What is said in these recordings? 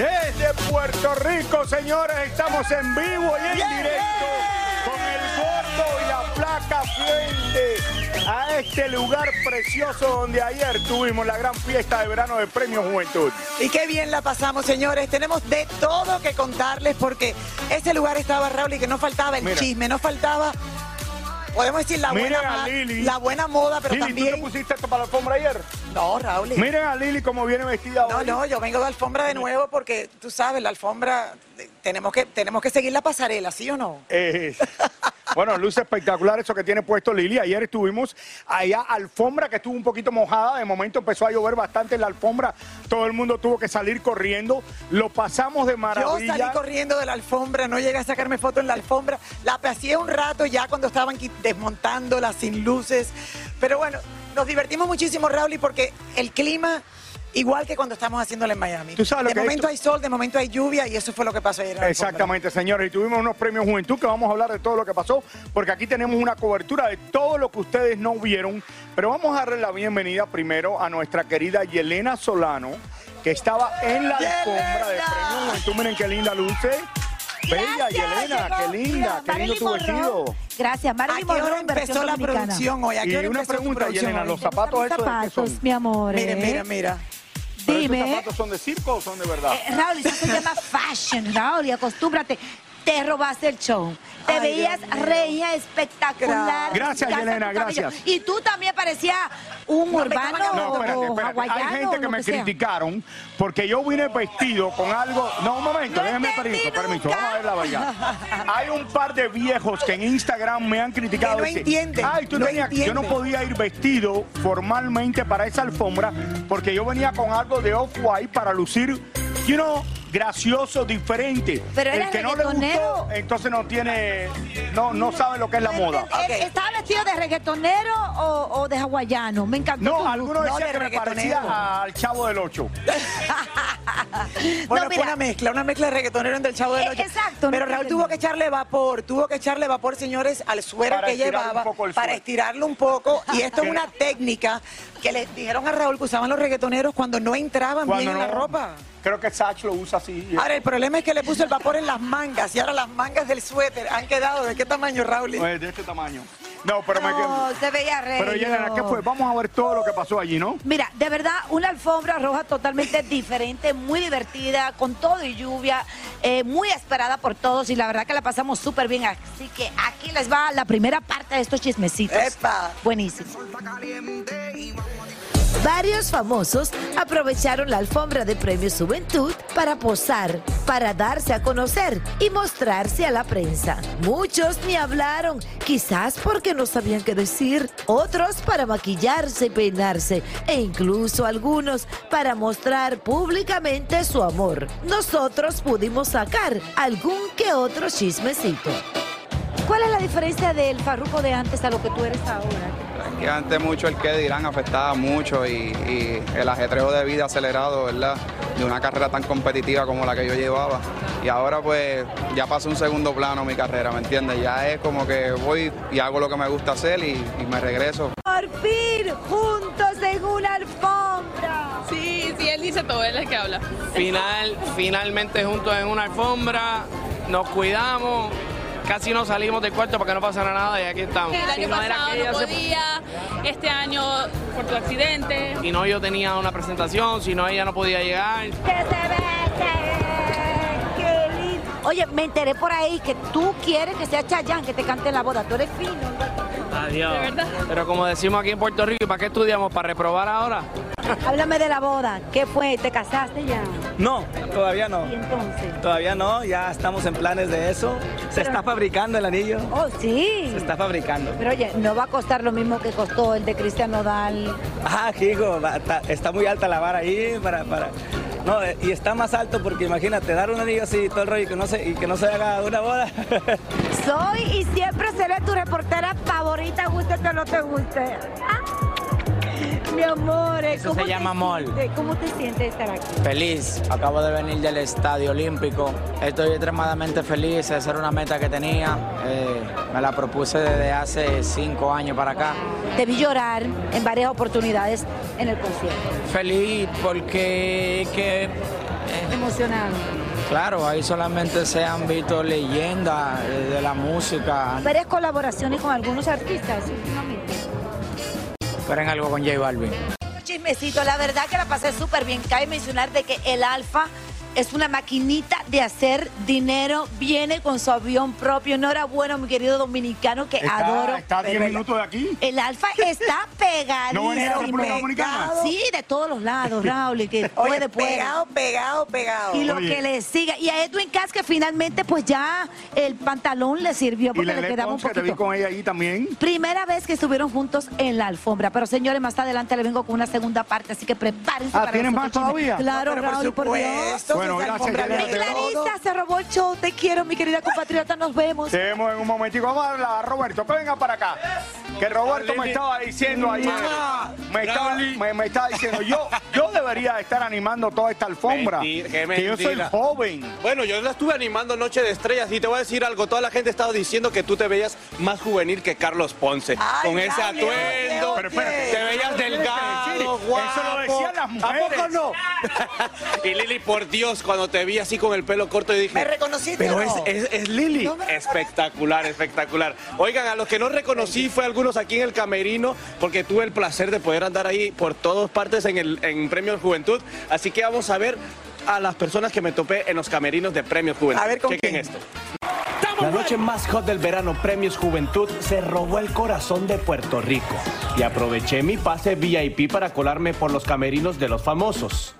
Desde Puerto Rico, señores, estamos en vivo y en directo con el gordo y la placa frente a este lugar precioso donde ayer tuvimos la gran fiesta de verano de Premio Juventud. Y qué bien la pasamos, señores. Tenemos de todo que contarles porque ese lugar estaba Raúl y que no faltaba el Mira. chisme, no faltaba, podemos decir, la, Miren buena, a Lili. la buena moda, pero Lili, ¿tú te también... pusiste esto para la alfombra ayer? No, Raúl. Miren a Lili como viene vestida No, hoy. no, yo vengo de alfombra de nuevo porque tú sabes, la alfombra, tenemos que, tenemos que seguir la pasarela, ¿sí o no? Eh, bueno, luce espectacular eso que tiene puesto Lili. Ayer estuvimos allá, alfombra que estuvo un poquito mojada. De momento empezó a llover bastante en la alfombra. Todo el mundo tuvo que salir corriendo. Lo pasamos de Yo maravilla. salí corriendo de la alfombra, no llegué a sacarme foto en la alfombra. La pasé un rato ya cuando estaban desmontándola sin luces. Pero bueno, nos divertimos muchísimo, Raúl, porque el clima, igual que cuando estamos haciéndolo en Miami. Tú sabes lo de que momento hay sol, de momento hay lluvia, y eso fue lo que pasó ayer. en la alfombra. Exactamente, señores. Y tuvimos unos premios Juventud que vamos a hablar de todo lo que pasó, porque aquí tenemos una cobertura de todo lo que ustedes no vieron. Pero vamos a darle la bienvenida primero a nuestra querida Yelena Solano, que estaba en la alfombra de premios Juventud. Miren qué linda luce. Bella, Yelena, qué linda, qué lindo tu vestido. Gracias, ¿A Marilyn Monroe versión empezó la dominicana. producción hoy? ¿A qué Y hora una empezó tu pregunta, producción Yelena, hoy? los zapatos Mis esos de qué zapatos, son? mi amor. Mira, ¿eh? mira, mira. ¿Pero Dime. ¿Estos zapatos son de circo o son de verdad? Eh, Raúl, eso se llama fashion, Raúl, y acostúmbrate. Te robaste el show. Te Ay, veías regia espectacular. Gracias, Yelena, gracias. Y tú también parecías un No, urbano No, espérate, o espérate. hawaiano. Hay gente que me criticaron porque yo vine vestido con algo. No, un momento, No déjeme permiso, permiso. Vamos a ver la vaina. Hay un par de viejos que en Instagram me han criticado. Que no entienden, Ay, tú no tenías- yo no entienden". podía ir vestido formalmente para esa alfombra porque yo venía con algo de off-white para lucir, you know, gracioso, diferente. Pero El que no le gustó, entonces no tiene, no, no sabe lo que es la moda. Eh, ¿Estaba vestido de reggaetonero o, o de hawaiano? Me encantó. No, algunos No, decían de que me parecía al chavo del 8. Bueno, No, fue una mezcla, una mezcla de reggaetonero en del Chavo del Eh, Ocho. exacto, no Pero Raúl tuvo que echarle vapor, tuvo que echarle vapor, señores, al Para que llevaba el para estirarlo un poco. Y esto es una técnica que le dijeron a Raúl que usaban los reggaetoneros cuando no entraban bien en la ropa. Creo que Sach lo usa así. Ahora, el problema es que le puso el vapor en las mangas y ahora las mangas del suéter han quedado de qué tamaño, Raúl. Pues, de este tamaño. No, pero me No, se veía rey. Pero Yelena, ¿qué fue? Vamos a ver todo lo que pasó allí, ¿no? Mira, de verdad, una alfombra roja totalmente diferente, muy divertida, con todo y lluvia, eh, muy esperada por todos y la verdad que la pasamos súper bien. Así que aquí les va la primera parte de estos chismecitos. ¡Epa! Buenísimo. Varios famosos aprovecharon la alfombra de Premios Juventud para posar, para darse a conocer y mostrarse a la prensa. Muchos ni hablaron, quizás porque no sabían qué decir, otros para maquillarse y peinarse, e incluso algunos para mostrar públicamente su amor. Nosotros pudimos sacar algún que otro chismecito. ¿Cuál es la diferencia del farruco de antes a lo que tú eres ahora? Que antes mucho el que dirán afectaba mucho y, y el ajetreo de vida acelerado, ¿verdad? De una carrera tan competitiva como la que yo llevaba. Y ahora pues ya pasó un segundo plano mi carrera, ¿me entiendes? Ya es como que voy y hago lo que me gusta hacer y, y me regreso. Por fin, juntos en una alfombra. Sí, sí, él dice todo, él es el que habla. Final, finalmente juntos en una alfombra, nos cuidamos, casi no salimos del cuarto para que no pasara nada y aquí estamos. El Si año no era pasado que no podía, este año por tu accidente. Si no yo tenía una presentación, si no ella no podía llegar. Que se besen, qué lindo. Oye, me enteré por ahí que tú quieres que sea Chayanne que te cante en la boda. Tú eres fino. Adiós. ¿De verdad? Pero como decimos aquí en Puerto Rico, ¿y para qué estudiamos? ¿Para reprobar ahora? Háblame de la boda. ¿Qué fue? ¿Te casaste ya? No, todavía no. ¿Y entonces? Todavía no, ya estamos en planes de eso. Se está fabricando el anillo. Oh, sí. Se está fabricando. Pero oye, no va a costar lo mismo que costó el de Cristian Nodal. Ah, hijo, está, muy alta la vara ahí para, para. No, y está más alto porque imagínate, dar un anillo así, todo el rollo y que no se, y que no se haga una boda. Soy y siempre seré tu reportera favorita, guste o no te guste. Ah, mi amor, Eso ¿cómo se llama amor. ¿Cómo te sientes estar aquí? Feliz, acabo de venir del Estadio Olímpico. Estoy extremadamente feliz, esa era una meta que tenía. Eh, me la propuse desde hace cinco años para acá. Te vi llorar en varias oportunidades en el concierto. Feliz porque que, eh, Emocionado. claro, ahí solamente se han visto leyendas eh, de la música. Varias colaboraciones con algunos artistas Esperen algo con J Balvin. Chismecito, la verdad que la pasé súper bien. Cabe mencionar de que el Alfa es una maquinita de hacer dinero, viene con su avión propio. Enhorabuena, mi querido dominicano, que Está- adoro. está a 10 Pero el- minutos de aquí. El Alfa está pegadísimo. ¿No venía Dominicana? Sí, de todos los lados, Raúl, y que Oye, puede, puede. pegado, pegado, pegado. Y lo Oye. que le siga. Y a Edwin Cass, que finalmente, pues ya el pantalón le sirvió porque le quedaba un Pons, que te vi poquito. con ella ahí también. Primera vez que estuvieron juntos en la alfombra. Pero señores, más adelante le vengo con una segunda parte, así que prepárense Ah, para ¿tienen más todavía? Claro, No, pero por Raúl, por Dios. Bueno, gracias. Clarisa se robó el show. Te quiero, mi querida compatriota. Nos vemos. Te vemos en un momentico. Vamos a a Roberto, que venga para acá. Que Roberto me estaba diciendo ayer. Me estaba, me, me estaba diciendo, yo, yo debería estar animando toda esta alfombra. Mentira, qué que yo soy mentira. joven. Bueno, yo la estuve animando Noche de Estrellas y te voy a decir algo. Toda la gente estaba diciendo que tú te veías más juvenil que Carlos Ponce. Ay, con ese atuendo. oye, Pero espérate. Te veías delgado, guapo. Eso lo decían las mujeres. ¿A poco no? y Lili, por Dios, cuando te vi así con el pelo corto, yo dije... ¿Me reconociste Pero o es, no? es, es Lili. No espectacular, espectacular. Oigan, a los que no reconocí fue algunos aquí en el camerino, porque tuve el placer de poder andar ahí por todas partes en el en Premios Juventud. Así que vamos a ver a las personas que me topé en los camerinos de Premios Juventud. A ver, ¿con Chequen quién? esto. La noche más hot del verano, Premios Juventud, se robó el corazón de Puerto Rico. Y aproveché mi pase VIP para colarme por los camerinos de los famosos.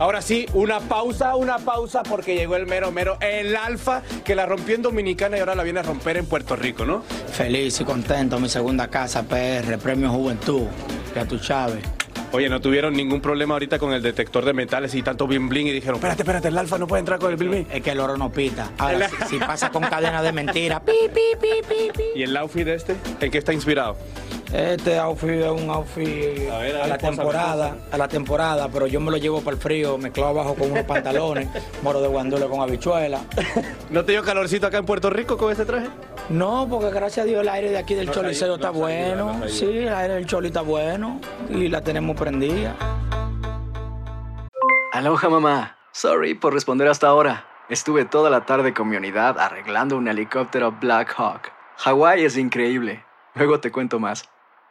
Ahora sí, una pausa, una pausa, porque llegó el mero mero, el alfa, que la rompió en Dominicana y ahora la viene a romper en Puerto Rico, ¿no? Feliz y contento, mi segunda casa, PR, Premio Juventud, ya tú sabes. Oye, no tuvieron ningún problema ahorita con el detector de metales y tanto bling bling y dijeron, espérate, espérate, el alfa no puede entrar con el bling bling. Es que el oro no pita. Ahora, si, si pasa con cadena de mentira, pi, pi, pi, pi, pi. ¿Y el outfit este? ¿En qué está inspirado? Este outfit es un outfit A ver, a a, ver, la temporada, a la temporada, pero yo me lo llevo para el frío, mezclado abajo con unos pantalones, moro de guandule con habichuela. ¿No te dio calorcito acá en Puerto Rico con ese traje? No, porque gracias a Dios el aire de aquí del No está no bueno. no sí, el aire del Choli está bueno y la tenemos prendida. Aloha mamá. Sorry por responder hasta ahora. Estuve toda la tarde con mi unidad arreglando un helicóptero Black Hawk. Hawái es increíble. Luego te cuento más.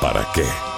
¿para qué?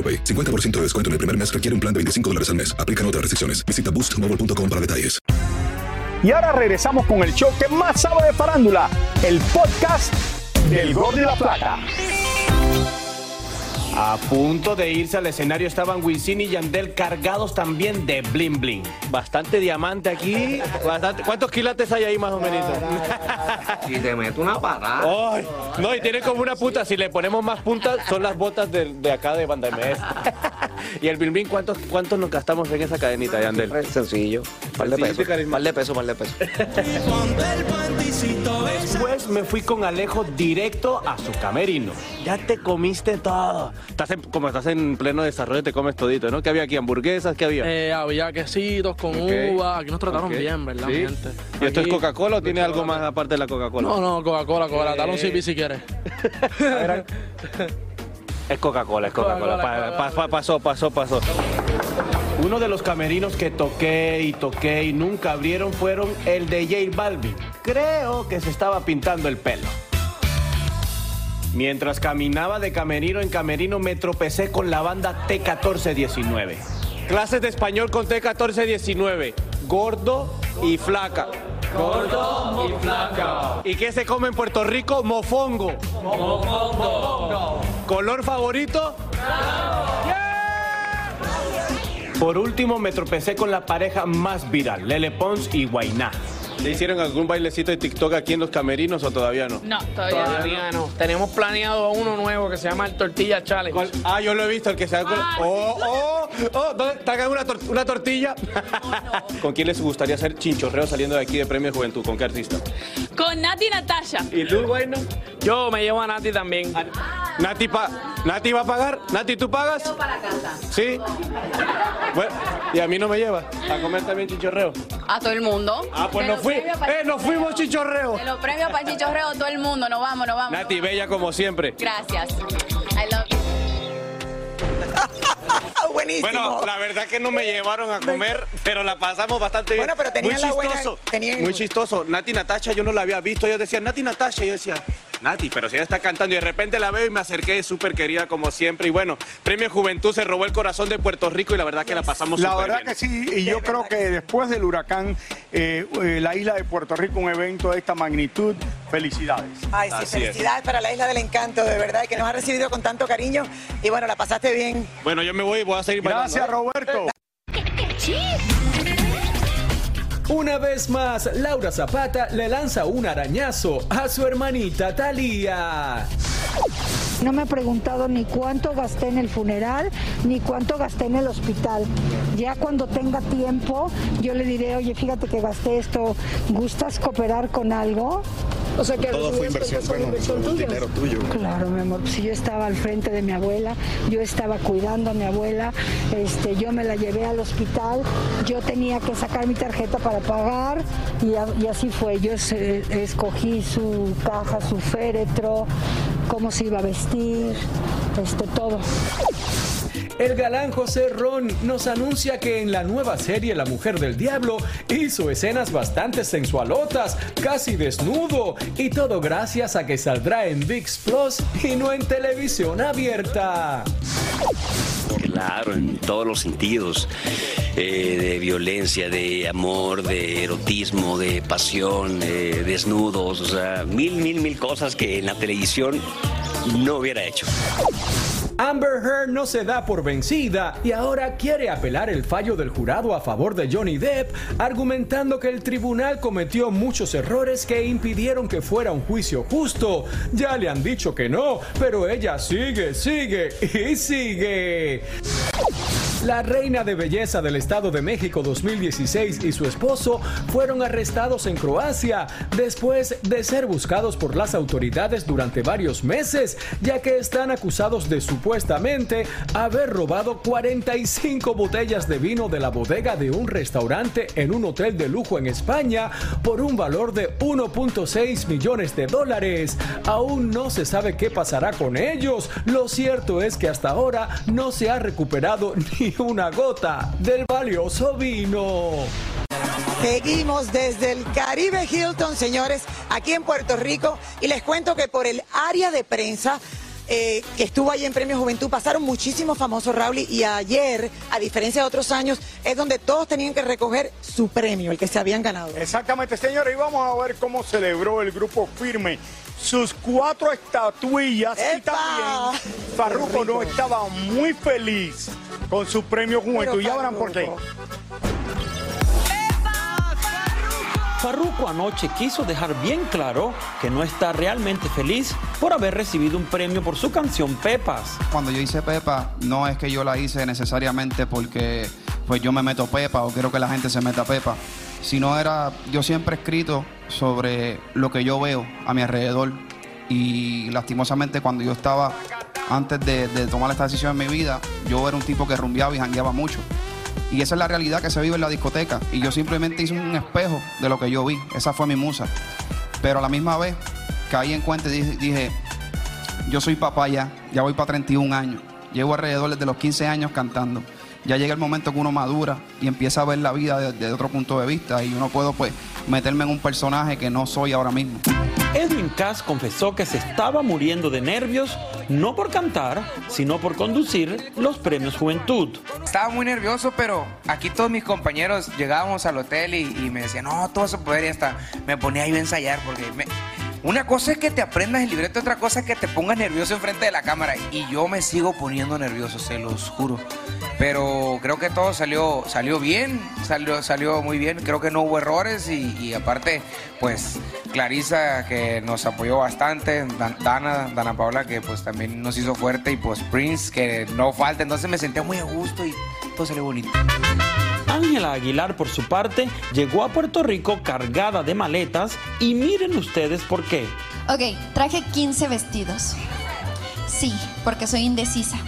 AroPay. 50% de descuento en el primer mes requiere un plan de 25 dólares al mes. Aplican otras restricciones. Visita boostmobile.com para detalles. Y ahora regresamos con el show que más sabe de farándula, el podcast del Gol de la Plata. A punto de irse al escenario estaban Wisin y Yandel cargados también de bling bling. Bastante diamante aquí. Bastante. ¿Cuántos quilates hay ahí más o menos? Si te meto una parada. Ay, no, y tiene como una punta. Si le ponemos más puntas, son las botas de, de acá de Banda MS. y el bling, ¿cuántos, ¿cuántos nos gastamos en esa cadenita, Yandel? Es sencillo. Par de pesos. Par de pesos, par de pesos. Después me fui con Alejo directo a su camerino. Ya te comiste todo. Estás en- como estás en pleno desarrollo, te comes todito, ¿no? ¿Qué había aquí? ¿Hamburguesas? ¿Qué había? Eh, había quesitos con Ok. uva. Aquí nos trataron Ok. bien, ¿verdad, Sí. mi gente? ¿Y esto es Aquí- Coca-Cola o tiene algo más aparte de la Coca-Cola? No, no, Coca-Cola, Coca-Cola. Dale un Eh. si quieres. Es Coca-Cola, es Coca-Cola. Coca-Cola, Pa- pa- pa- pasó, pasó, pasó. Uno de los camerinos que toqué y toqué y nunca abrieron fueron el de J Balvin. Creo que se estaba pintando el pelo. Mientras caminaba de camerino en camerino me tropecé con la banda T1419. Clases de español con T1419. Gordo y flaca. Gordo y flaca. ¿Y qué se come en Puerto Rico? Mofongo. ¿Color favorito? Por último me tropecé con la pareja más viral, Lele Pons y Guainá. ¿Le hicieron algún bailecito de TikTok aquí en los camerinos o todavía no? No, todavía, Todavía no. Tenemos planeado uno nuevo que se llama el Tortilla Challenge. Ah, yo lo he visto, el que se da con... ¡Oh, oh! ¡Oh! ¿Dónde está acá una, tor- una tortilla? ¿Con quién les gustaría hacer chinchorreo saliendo de aquí de Premio Juventud? ¿Con qué artista? Con Nati y Natasha. ¿Y tú, Guayno? Yo me llevo a Nati también. Nati, pa- Nati va a pagar. Nati, ¿tú pagas? para casa. Sí. Bueno, y a mí no me lleva a comer también chinchorreo. A todo el mundo. Ah, pues nos los fui. ¡Eh, nos fuimos chinchorreo! De los premios para el chichorreo, todo el mundo. Nos vamos, nos vamos. Nati, bella como siempre. Gracias. Buenísimo. Bueno, la verdad que no me llevaron a comer, pero la pasamos bastante bien. Bueno, pero tenían Muy la buena- chistoso. Muy chistoso. Nati Natacha, yo no la había visto. Ellos decían, Nati Natacha. Y yo decía, Nati, pero si ella está cantando. Y de repente la veo y me acerqué, súper querida como siempre. Y bueno, Premio Juventud se robó el corazón de Puerto Rico y la verdad que la pasamos La verdad bien. que sí, y yo creo que después del huracán, eh, eh, la isla de Puerto Rico, un evento de esta magnitud, felicidades. Ay, sí, Así es. felicidades para la Isla del Encanto, de verdad, que nos ha recibido con tanto cariño. Y bueno, la pasaste bien. Bueno, yo me voy y voy a seguir bailando. Gracias, Roberto. Una vez más, Laura Zapata le lanza un arañazo a su hermanita Talía. No me ha preguntado ni cuánto gasté en el funeral, ni cuánto gasté en el hospital. Ya cuando tenga tiempo, yo le diré, oye, fíjate que gasté esto, ¿gustas cooperar con algo? O sea que Todo fue inversión, bueno, fue dinero tuyo. Claro, mi amor, si yo estaba al frente de mi abuela, yo estaba cuidando a mi abuela, este, yo me la llevé al hospital, yo tenía que sacar mi tarjeta para pagar y, a- y así fue. Yo se- escogí su caja, su féretro, cómo se iba a vestir, este, todo. El galán José Ron nos anuncia que en la nueva serie La Mujer del Diablo hizo escenas bastante sensualotas, casi desnudo, y todo gracias a que saldrá en VIX Plus y no en televisión abierta. Claro, en todos los sentidos, eh, de violencia, de amor, de erotismo, de pasión, de desnudos, o sea, mil, mil, mil cosas que en la televisión no hubiera hecho. Amber Heard no se da por vencida y ahora quiere apelar el fallo del jurado a favor de Johnny Depp, argumentando que el tribunal cometió muchos errores que impidieron que fuera un juicio justo. Ya le han dicho que no, pero ella sigue, sigue y sigue. La reina de belleza del Estado de México 2016 y su esposo fueron arrestados en Croacia después de ser buscados por las autoridades durante varios meses, ya que están acusados de supuestamente haber robado 45 botellas de vino de la bodega de un restaurante en un hotel de lujo en España por un valor de 1.6 millones de dólares. Aún no se sabe qué pasará con ellos. Lo cierto es que hasta ahora no se ha recuperado ni una gota del valioso vino. Seguimos desde el Caribe Hilton, señores, aquí en Puerto Rico. Y les cuento que por el área de prensa eh, que estuvo ahí en Premio Juventud pasaron muchísimos famosos, Raúl. Y ayer, a diferencia de otros años, es donde todos tenían que recoger su premio, el que se habían ganado. Exactamente, señores. Y vamos a ver cómo celebró el grupo Firme sus cuatro estatuillas. Y también Farruko no estaba muy feliz con su premio Juventud. Ya verán por qué. Farruko anoche quiso dejar bien claro que no está realmente feliz por haber recibido un premio por su canción Pepas. Cuando yo hice Pepa, no es que yo la hice necesariamente porque pues yo me meto Pepa o quiero que la gente se meta Pepa, sino era, yo siempre he escrito sobre lo que yo veo a mi alrededor y lastimosamente cuando yo estaba antes de, de tomar esta decisión en mi vida, yo era un tipo que rumbeaba y jangueaba mucho. Y esa es la realidad que se vive en la discoteca. Y yo simplemente hice un espejo de lo que yo vi. Esa fue mi musa. Pero a la misma vez caí en cuenta y dije, yo soy papá ya, ya voy para 31 años. Llevo alrededor desde los 15 años cantando. Ya llega el momento que uno madura y empieza a ver la vida desde otro punto de vista y uno puedo pues meterme en un personaje que no soy ahora mismo. Edwin Cass confesó que se estaba muriendo de nervios, no por cantar, sino por conducir los premios Juventud. Estaba muy nervioso, pero aquí todos mis compañeros llegábamos al hotel y, y me decían, no, todo se puede y hasta me ponía yo a ensayar porque me- una cosa es que te aprendas el libreto, otra cosa es que te pongas nervioso enfrente de la cámara y yo me sigo poniendo nervioso, se los juro. Pero creo que todo salió, salió bien, salió, salió muy bien, creo que no hubo errores y, aparte, pues Clarisa que nos apoyó bastante, Dan- Dana, Dana Paula que pues también nos hizo fuerte y pues Prince que no falta, entonces me sentía muy a gusto y todo salió bonito. Ángela Aguilar, por su parte, llegó a Puerto Rico cargada de maletas y miren ustedes por qué. Ok, traje 15 vestidos. Sí, porque soy indecisa.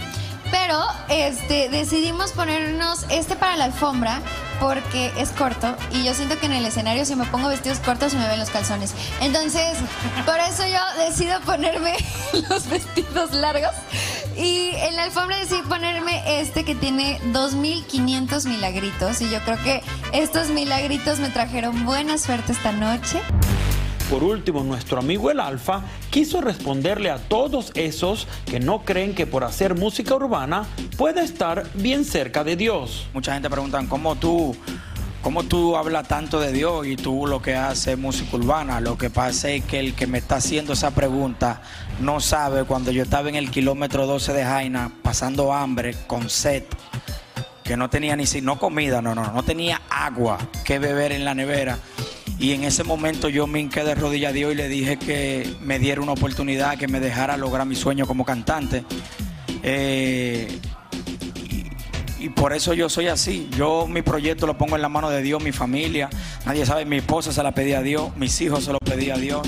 Pero este, decidimos ponernos este para la alfombra porque es corto y yo siento que en el escenario si me pongo vestidos cortos se me ven los calzones. Entonces, por eso yo decido ponerme los vestidos largos y en la alfombra decidí ponerme este que tiene 2500 milagritos y yo creo que estos milagritos me trajeron buena suerte esta noche. Por último, nuestro amigo el Alfa quiso responderle a todos esos que no creen que por hacer música urbana puede estar bien cerca de Dios. Mucha gente pregunta cómo tú, cómo tú hablas tanto de Dios y tú lo que haces es música urbana. Lo que pasa es que el que me está haciendo esa pregunta no sabe cuando yo estaba en el kilómetro 12 de Jaina pasando hambre con sed que no tenía ni no comida, no, no, no tenía agua que beber en la nevera. Y en ese momento yo me hinqué de rodillas a Dios y le dije que me diera una oportunidad, que me dejara lograr mi sueño como cantante. Eh, y, por eso yo soy así. Yo mi proyecto lo pongo en la mano de Dios, mi familia. Nadie sabe, mi esposa se la pedí a Dios, mis hijos se lo pedí a Dios.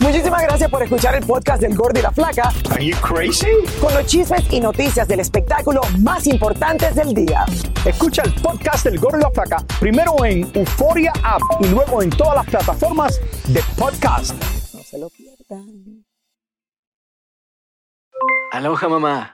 Muchísimas gracias por escuchar el podcast del Gordo y la Flaca. Are you crazy? Con los chismes y noticias del espectáculo más importantes del día. Escucha el podcast del Gordo y la Flaca primero en Euforia App y luego en todas las plataformas de podcast. No se lo pierdan. Aloha mamá.